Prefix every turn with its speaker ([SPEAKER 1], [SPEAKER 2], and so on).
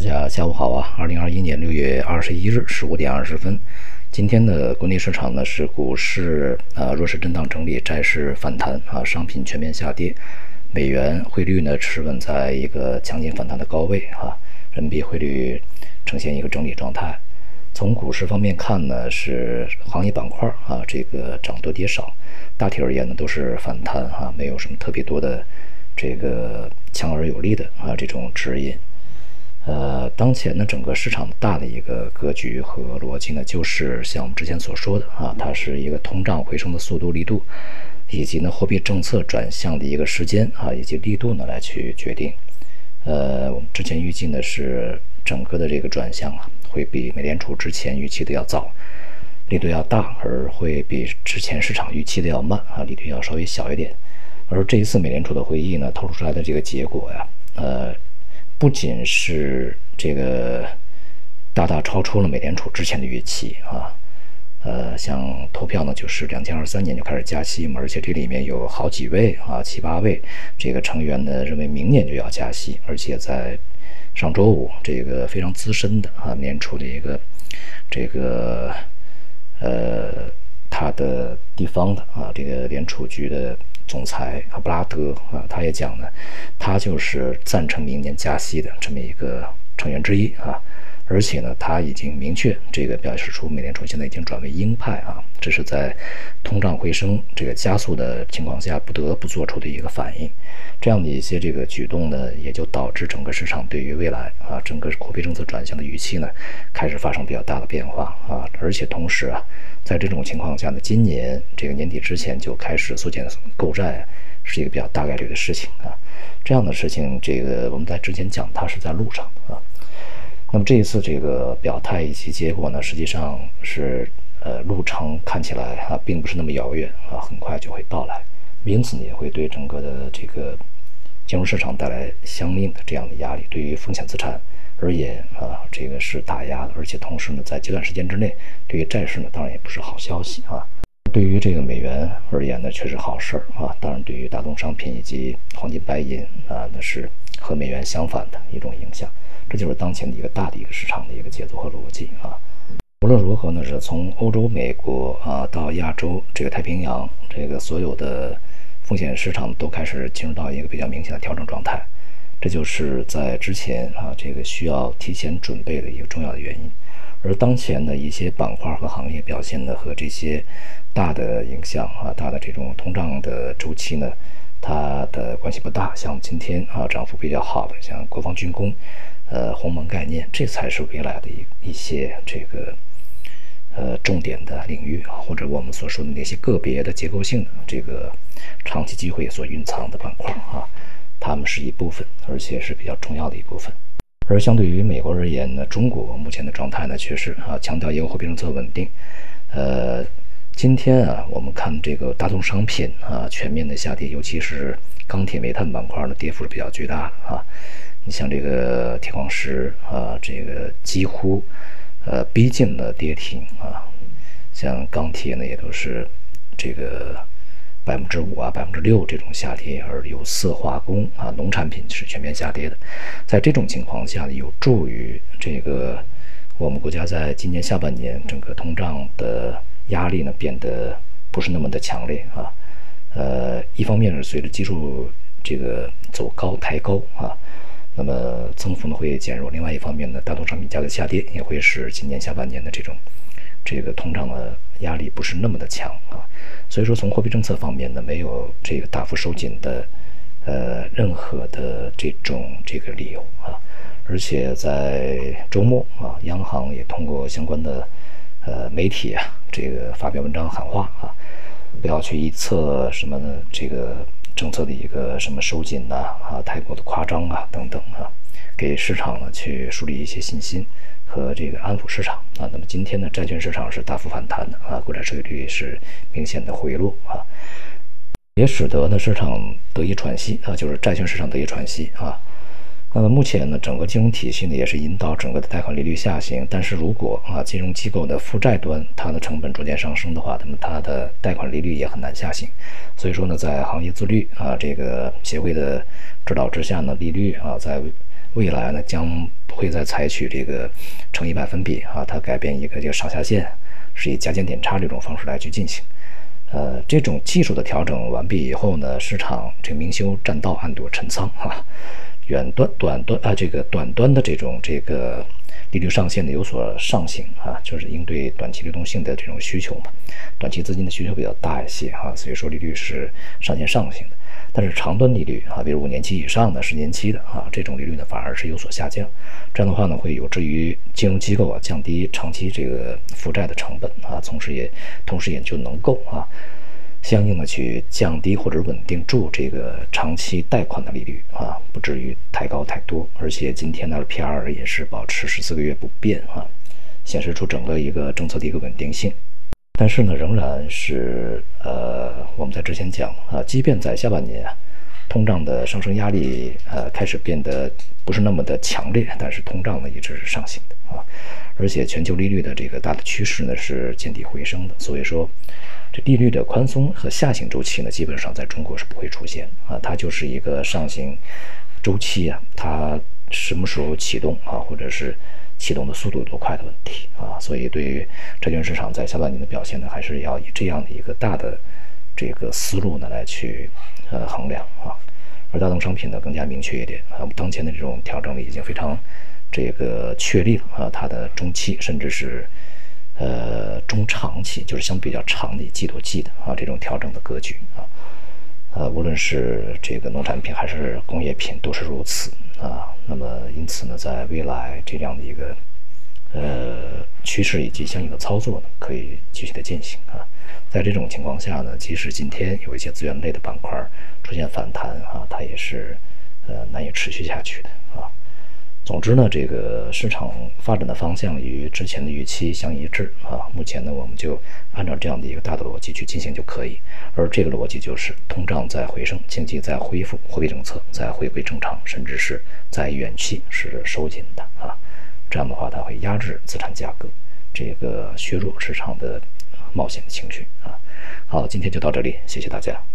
[SPEAKER 1] 大家下午好啊！二零二一年六月二十一日十五点二十分，今天的国内市场呢是股市啊弱势震荡整理，债市反弹啊，商品全面下跌，美元汇率呢持稳在一个强劲反弹的高位啊，人民币汇率呈现一个整理状态。从股市方面看呢，是行业板块啊这个涨多跌少，大体而言呢都是反弹啊，没有什么特别多的这个强而有力的啊这种指引。呃，当前呢，整个市场大的一个格局和逻辑呢，就是像我们之前所说的啊，它是一个通胀回升的速度、力度，以及呢货币政策转向的一个时间啊，以及力度呢来去决定。呃，我们之前预计呢是整个的这个转向啊，会比美联储之前预期的要早，力度要大，而会比之前市场预期的要慢啊，力度要稍微小一点。而这一次美联储的会议呢，透露出来的这个结果呀，呃。不仅是这个大大超出了美联储之前的预期啊，呃，像投票呢，就是两千二三年就开始加息嘛，而且这里面有好几位啊，七八位这个成员呢认为明年就要加息，而且在上周五，这个非常资深的啊，年初的一个这个呃，他的地方的啊，这个联储局的。总裁啊，布拉德啊，他也讲呢，他就是赞成明年加息的这么一个成员之一啊，而且呢，他已经明确这个表示出美联储现在已经转为鹰派啊，这是在通胀回升这个加速的情况下不得不做出的一个反应。这样的一些这个举动呢，也就导致整个市场对于未来啊，整个货币政策转向的预期呢，开始发生比较大的变化啊，而且同时啊。在这种情况下呢，今年这个年底之前就开始缩减购债，是一个比较大概率的事情啊。这样的事情，这个我们在之前讲，它是在路上啊。那么这一次这个表态以及结果呢，实际上是呃路程看起来啊，并不是那么遥远啊，很快就会到来。因此呢，也会对整个的这个金融市场带来相应的这样的压力，对于风险资产。而言啊，这个是打压的，而且同时呢，在极短时间之内，对于债市呢，当然也不是好消息啊。对于这个美元而言呢，却是好事儿啊。当然，对于大宗商品以及黄金、白银啊，那是和美元相反的一种影响。这就是当前的一个大的一个市场的一个节奏和逻辑啊。无论如何呢，是从欧洲、美国啊到亚洲这个太平洋，这个所有的风险市场都开始进入到一个比较明显的调整状态。这就是在之前啊，这个需要提前准备的一个重要的原因。而当前的一些板块和行业表现呢和这些大的影响啊，大的这种通胀的周期呢，它的关系不大。像今天啊，涨幅比较好的，像国防军工、呃，鸿蒙概念，这才是未来的一一些这个呃重点的领域啊，或者我们所说的那些个别的结构性的这个长期机会所蕴藏的板块啊。它们是一部分，而且是比较重要的一部分。而相对于美国而言呢，中国目前的状态呢，确实啊，强调一个货币政策稳定。呃，今天啊，我们看这个大宗商品啊，全面的下跌，尤其是钢铁、煤炭板块呢，跌幅是比较巨大的啊。像这个铁矿石啊，这个几乎呃逼近了跌停啊。像钢铁呢，也都是这个。百分之五啊，百分之六这种下跌，而有色化工啊，农产品是全面下跌的。在这种情况下呢，有助于这个我们国家在今年下半年整个通胀的压力呢变得不是那么的强烈啊。呃，一方面是随着技术这个走高抬高啊，那么增幅呢会减弱；另外一方面呢，大宗商品价格下跌也会使今年下半年的这种这个通胀的压力不是那么的强啊。所以说，从货币政策方面呢，没有这个大幅收紧的，呃，任何的这种这个理由啊。而且在周末啊，央行也通过相关的呃媒体啊，这个发表文章喊话啊，不要去预测什么呢？这个政策的一个什么收紧呐啊，太过的夸张啊等等啊，给市场呢去树立一些信心。和这个安抚市场啊，那么今天呢，债券市场是大幅反弹的啊，国债收益率是明显的回落啊，也使得呢市场得以喘息啊，就是债券市场得以喘息啊。那么目前呢，整个金融体系呢也是引导整个的贷款利率下行，但是如果啊金融机构的负债端它的成本逐渐上升的话，那么它的贷款利率也很难下行。所以说呢，在行业自律啊这个协会的指导之下呢，利率啊在未来呢将不会再采取这个乘以百分比啊，它改变一个这个上下限，是以加减点差这种方式来去进行。呃，这种技术的调整完毕以后呢，市场这明修栈道，暗度陈仓啊，远端、短端啊，这个短端的这种这个利率上限呢有所上行啊，就是应对短期流动性的这种需求嘛，短期资金的需求比较大一些哈，所以说利率是上限上行的。但是长端利率啊，比如五年期以上的、十年期的啊，这种利率呢反而是有所下降。这样的话呢，会有助于金融机构啊降低长期这个负债的成本啊，同时也同时也就能够啊，相应的去降低或者稳定住这个长期贷款的利率啊，不至于太高太多。而且今天呢，P/R 也是保持十四个月不变啊，显示出整个一个政策的一个稳定性。但是呢，仍然是呃，我们在之前讲啊，即便在下半年啊，通胀的上升压力呃开始变得不是那么的强烈，但是通胀呢一直是上行的啊，而且全球利率的这个大的趋势呢是见底回升的，所以说这利率的宽松和下行周期呢，基本上在中国是不会出现啊，它就是一个上行周期啊，它什么时候启动啊，或者是。启动的速度有多快的问题啊，所以对于债券市场在下半年的表现呢，还是要以这样的一个大的这个思路呢来去呃衡量啊。而大宗商品呢更加明确一点啊，我们当前的这种调整呢已经非常这个确立了啊，它的中期甚至是呃中长期，就是相比较长的季度季的啊这种调整的格局啊。呃，无论是这个农产品还是工业品都是如此啊。那么，因此呢，在未来这样的一个呃趋势以及相应的操作呢，可以继续的进行啊。在这种情况下呢，即使今天有一些资源类的板块出现反弹啊，它也是呃难以持续下去的啊。总之呢，这个市场发展的方向与之前的预期相一致啊。目前呢，我们就按照这样的一个大的逻辑去进行就可以。而这个逻辑就是，通胀在回升，经济在恢复，货币政策在回归正常，甚至是在远期是收紧的啊。这样的话，它会压制资产价格，这个削弱市场的冒险的情绪啊。好，今天就到这里，谢谢大家。